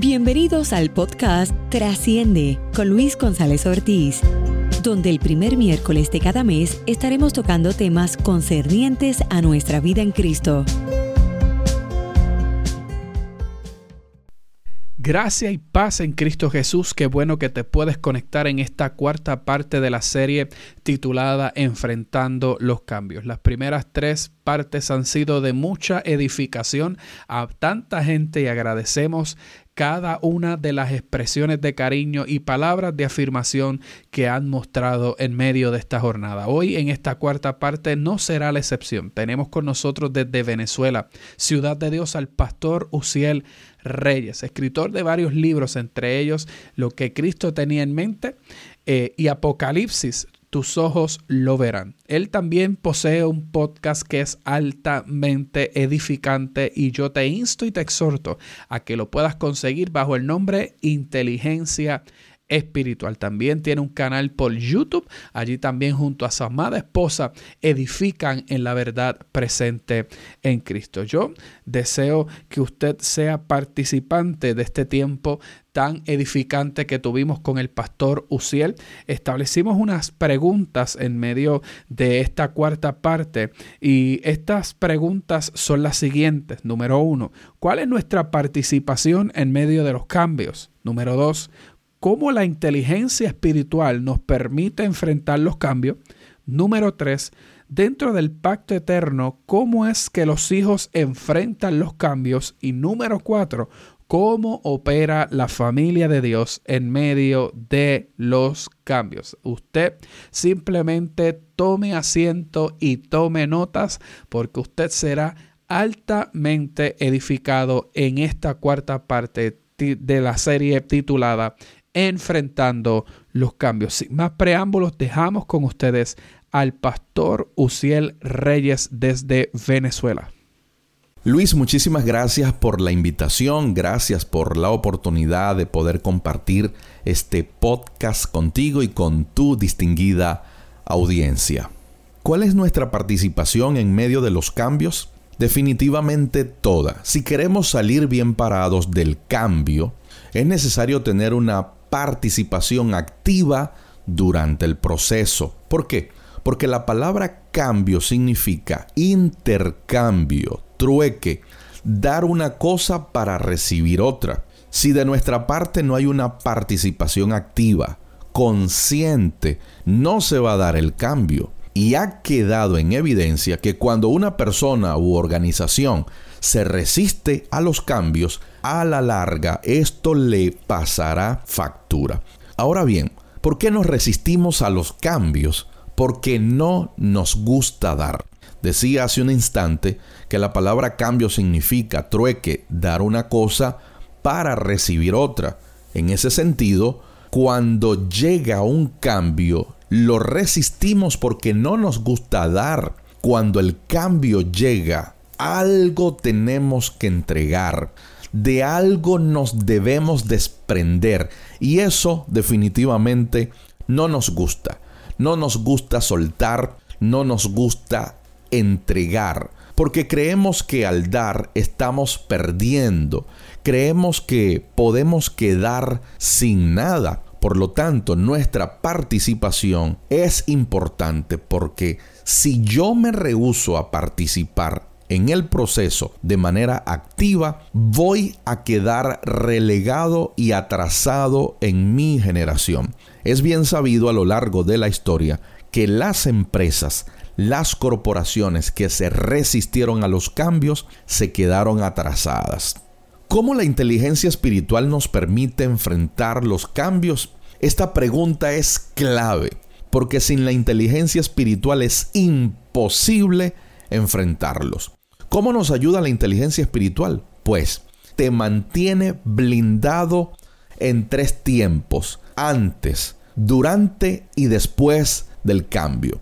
Bienvenidos al podcast Trasciende con Luis González Ortiz, donde el primer miércoles de cada mes estaremos tocando temas concernientes a nuestra vida en Cristo. Gracia y paz en Cristo Jesús. Qué bueno que te puedes conectar en esta cuarta parte de la serie titulada Enfrentando los cambios. Las primeras tres partes han sido de mucha edificación a tanta gente y agradecemos cada una de las expresiones de cariño y palabras de afirmación que han mostrado en medio de esta jornada. Hoy en esta cuarta parte no será la excepción. Tenemos con nosotros desde Venezuela, Ciudad de Dios, al pastor Uciel Reyes, escritor de varios libros, entre ellos Lo que Cristo tenía en mente eh, y Apocalipsis, tus ojos lo verán. Él también posee un podcast que es altamente edificante y yo te insto y te exhorto a que lo puedas conseguir bajo el nombre Inteligencia espiritual. También tiene un canal por YouTube. Allí también junto a su amada esposa edifican en la verdad presente en Cristo. Yo deseo que usted sea participante de este tiempo tan edificante que tuvimos con el pastor Uciel. Establecimos unas preguntas en medio de esta cuarta parte y estas preguntas son las siguientes. Número uno, ¿cuál es nuestra participación en medio de los cambios? Número dos, cómo la inteligencia espiritual nos permite enfrentar los cambios. Número tres, dentro del pacto eterno, cómo es que los hijos enfrentan los cambios. Y número cuatro, cómo opera la familia de Dios en medio de los cambios. Usted simplemente tome asiento y tome notas porque usted será altamente edificado en esta cuarta parte de la serie titulada enfrentando los cambios. Sin más preámbulos, dejamos con ustedes al pastor Uciel Reyes desde Venezuela. Luis, muchísimas gracias por la invitación, gracias por la oportunidad de poder compartir este podcast contigo y con tu distinguida audiencia. ¿Cuál es nuestra participación en medio de los cambios? Definitivamente toda. Si queremos salir bien parados del cambio, es necesario tener una participación activa durante el proceso. ¿Por qué? Porque la palabra cambio significa intercambio, trueque, dar una cosa para recibir otra. Si de nuestra parte no hay una participación activa, consciente, no se va a dar el cambio. Y ha quedado en evidencia que cuando una persona u organización se resiste a los cambios, a la larga esto le pasará factura. Ahora bien, ¿por qué nos resistimos a los cambios? Porque no nos gusta dar. Decía hace un instante que la palabra cambio significa trueque, dar una cosa para recibir otra. En ese sentido, cuando llega un cambio, lo resistimos porque no nos gusta dar. Cuando el cambio llega, algo tenemos que entregar, de algo nos debemos desprender y eso definitivamente no nos gusta. No nos gusta soltar, no nos gusta entregar, porque creemos que al dar estamos perdiendo, creemos que podemos quedar sin nada. Por lo tanto, nuestra participación es importante porque si yo me rehuso a participar en el proceso de manera activa, voy a quedar relegado y atrasado en mi generación. Es bien sabido a lo largo de la historia que las empresas, las corporaciones que se resistieron a los cambios se quedaron atrasadas. ¿Cómo la inteligencia espiritual nos permite enfrentar los cambios? Esta pregunta es clave, porque sin la inteligencia espiritual es imposible enfrentarlos. ¿Cómo nos ayuda la inteligencia espiritual? Pues te mantiene blindado en tres tiempos, antes, durante y después del cambio.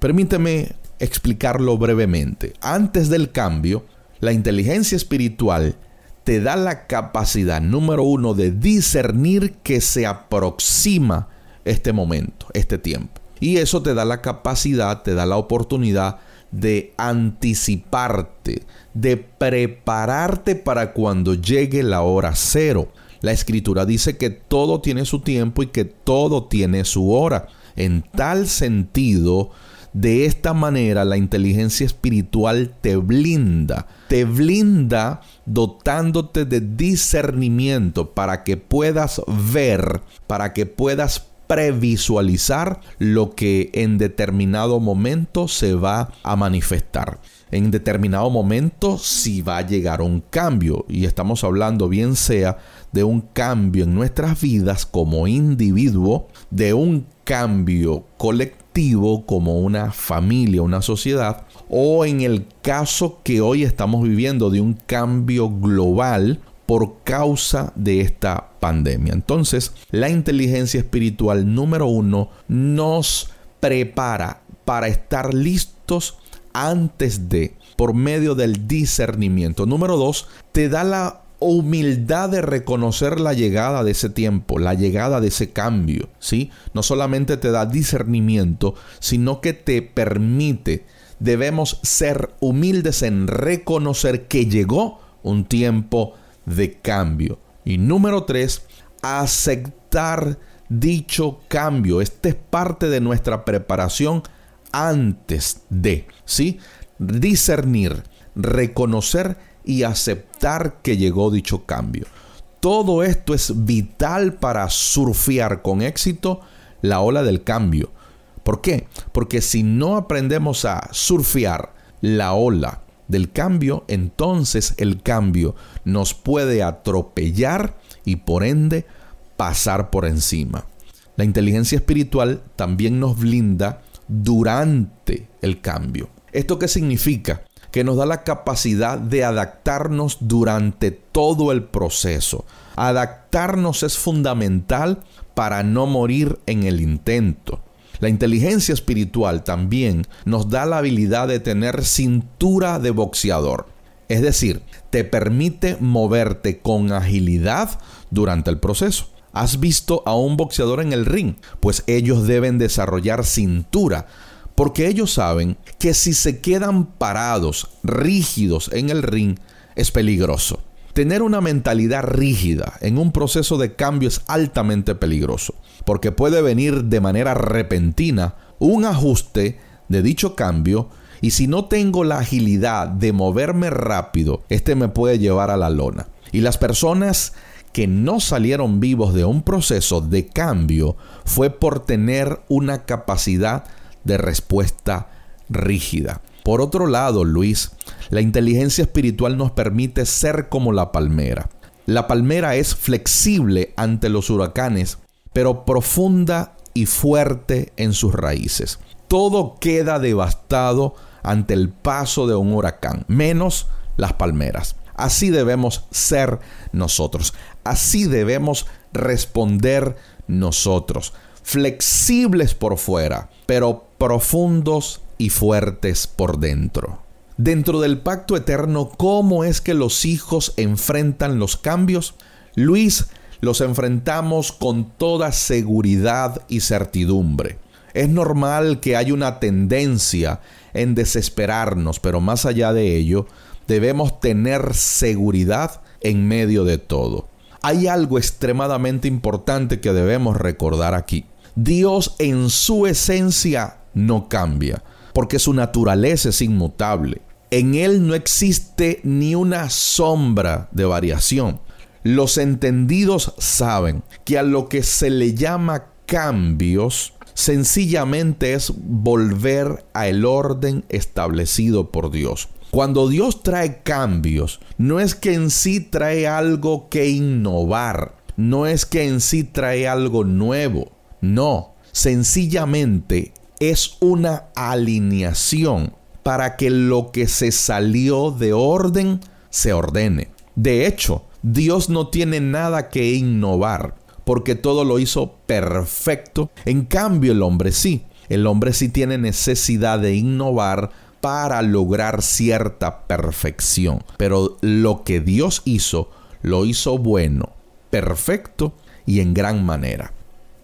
Permíteme explicarlo brevemente. Antes del cambio, la inteligencia espiritual te da la capacidad, número uno, de discernir que se aproxima este momento, este tiempo. Y eso te da la capacidad, te da la oportunidad de anticiparte, de prepararte para cuando llegue la hora cero. La escritura dice que todo tiene su tiempo y que todo tiene su hora. En tal sentido, de esta manera la inteligencia espiritual te blinda, te blinda dotándote de discernimiento para que puedas ver, para que puedas previsualizar lo que en determinado momento se va a manifestar. En determinado momento si va a llegar un cambio y estamos hablando bien sea de un cambio en nuestras vidas como individuo, de un cambio colectivo como una familia, una sociedad, o en el caso que hoy estamos viviendo de un cambio global por causa de esta pandemia. Entonces, la inteligencia espiritual número uno nos prepara para estar listos antes de, por medio del discernimiento. Número dos, te da la humildad de reconocer la llegada de ese tiempo, la llegada de ese cambio, ¿sí? No solamente te da discernimiento, sino que te permite, debemos ser humildes en reconocer que llegó un tiempo de cambio. Y número tres, aceptar dicho cambio. Este es parte de nuestra preparación antes de, ¿sí? Discernir, reconocer y aceptar que llegó dicho cambio. Todo esto es vital para surfear con éxito la ola del cambio. ¿Por qué? Porque si no aprendemos a surfear la ola del cambio, entonces el cambio nos puede atropellar y por ende pasar por encima. La inteligencia espiritual también nos blinda durante el cambio. ¿Esto qué significa? Que nos da la capacidad de adaptarnos durante todo el proceso. Adaptarnos es fundamental para no morir en el intento. La inteligencia espiritual también nos da la habilidad de tener cintura de boxeador. Es decir, te permite moverte con agilidad durante el proceso. ¿Has visto a un boxeador en el ring? Pues ellos deben desarrollar cintura, porque ellos saben que si se quedan parados, rígidos en el ring, es peligroso. Tener una mentalidad rígida en un proceso de cambio es altamente peligroso, porque puede venir de manera repentina un ajuste de dicho cambio y si no tengo la agilidad de moverme rápido, este me puede llevar a la lona. Y las personas que no salieron vivos de un proceso de cambio fue por tener una capacidad de respuesta rígida. Por otro lado, Luis, la inteligencia espiritual nos permite ser como la palmera. La palmera es flexible ante los huracanes, pero profunda y fuerte en sus raíces. Todo queda devastado ante el paso de un huracán, menos las palmeras. Así debemos ser nosotros. Así debemos responder nosotros. Flexibles por fuera, pero profundos y fuertes por dentro. Dentro del pacto eterno, ¿cómo es que los hijos enfrentan los cambios? Luis, los enfrentamos con toda seguridad y certidumbre. Es normal que haya una tendencia en desesperarnos, pero más allá de ello, debemos tener seguridad en medio de todo. Hay algo extremadamente importante que debemos recordar aquí. Dios en su esencia no cambia, porque su naturaleza es inmutable. En Él no existe ni una sombra de variación. Los entendidos saben que a lo que se le llama cambios, sencillamente es volver al orden establecido por Dios. Cuando Dios trae cambios, no es que en sí trae algo que innovar, no es que en sí trae algo nuevo, no, sencillamente es una alineación para que lo que se salió de orden se ordene. De hecho, Dios no tiene nada que innovar, porque todo lo hizo perfecto. En cambio, el hombre sí. El hombre sí tiene necesidad de innovar para lograr cierta perfección. Pero lo que Dios hizo, lo hizo bueno, perfecto y en gran manera.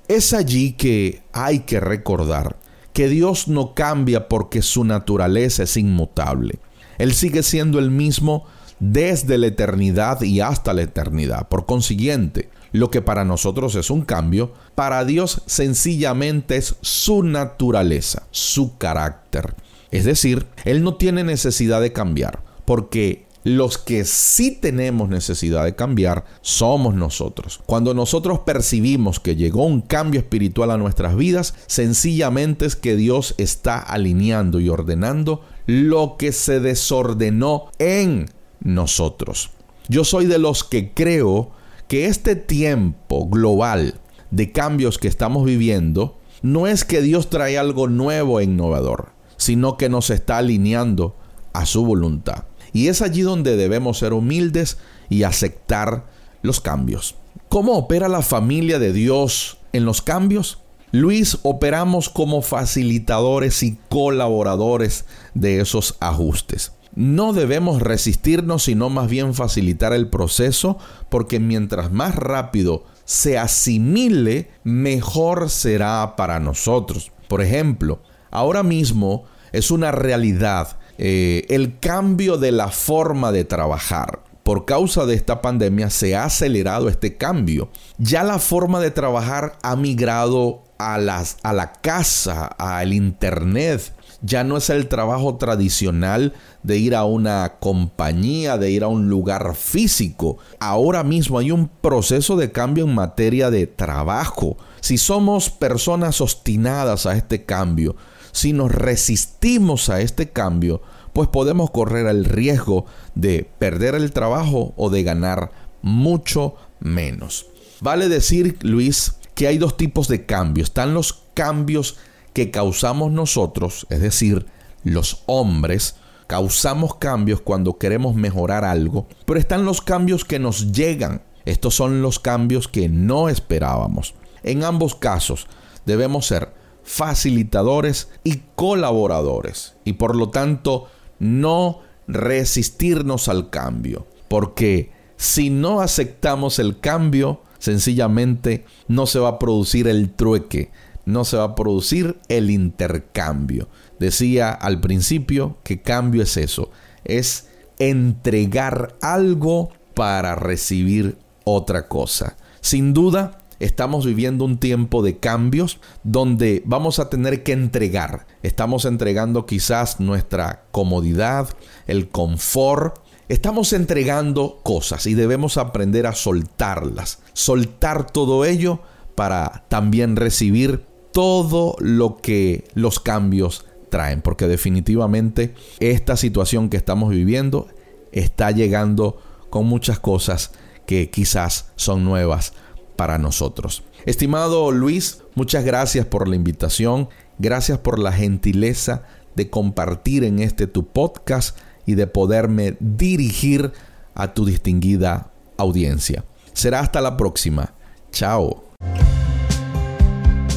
Es allí que hay que recordar que Dios no cambia porque su naturaleza es inmutable. Él sigue siendo el mismo desde la eternidad y hasta la eternidad. Por consiguiente, lo que para nosotros es un cambio, para Dios sencillamente es su naturaleza, su carácter. Es decir, Él no tiene necesidad de cambiar, porque los que sí tenemos necesidad de cambiar somos nosotros. Cuando nosotros percibimos que llegó un cambio espiritual a nuestras vidas, sencillamente es que Dios está alineando y ordenando lo que se desordenó en nosotros. Yo soy de los que creo que este tiempo global de cambios que estamos viviendo no es que Dios trae algo nuevo e innovador, sino que nos está alineando a su voluntad. Y es allí donde debemos ser humildes y aceptar los cambios. ¿Cómo opera la familia de Dios en los cambios? Luis, operamos como facilitadores y colaboradores de esos ajustes. No debemos resistirnos, sino más bien facilitar el proceso, porque mientras más rápido se asimile, mejor será para nosotros. Por ejemplo, ahora mismo es una realidad eh, el cambio de la forma de trabajar. Por causa de esta pandemia se ha acelerado este cambio. Ya la forma de trabajar ha migrado a, las, a la casa, al internet. Ya no es el trabajo tradicional de ir a una compañía, de ir a un lugar físico. Ahora mismo hay un proceso de cambio en materia de trabajo. Si somos personas obstinadas a este cambio, si nos resistimos a este cambio, pues podemos correr el riesgo de perder el trabajo o de ganar mucho menos. Vale decir, Luis, que hay dos tipos de cambios. Están los cambios que causamos nosotros, es decir, los hombres, causamos cambios cuando queremos mejorar algo, pero están los cambios que nos llegan. Estos son los cambios que no esperábamos. En ambos casos debemos ser facilitadores y colaboradores y por lo tanto no resistirnos al cambio, porque si no aceptamos el cambio, sencillamente no se va a producir el trueque, no se va a producir el intercambio. Decía al principio que cambio es eso, es entregar algo para recibir otra cosa. Sin duda, Estamos viviendo un tiempo de cambios donde vamos a tener que entregar. Estamos entregando quizás nuestra comodidad, el confort. Estamos entregando cosas y debemos aprender a soltarlas. Soltar todo ello para también recibir todo lo que los cambios traen. Porque definitivamente esta situación que estamos viviendo está llegando con muchas cosas que quizás son nuevas para nosotros. Estimado Luis, muchas gracias por la invitación, gracias por la gentileza de compartir en este tu podcast y de poderme dirigir a tu distinguida audiencia. Será hasta la próxima. Chao.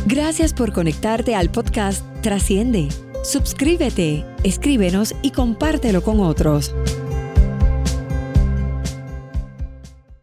Gracias por conectarte al podcast Trasciende. Suscríbete, escríbenos y compártelo con otros.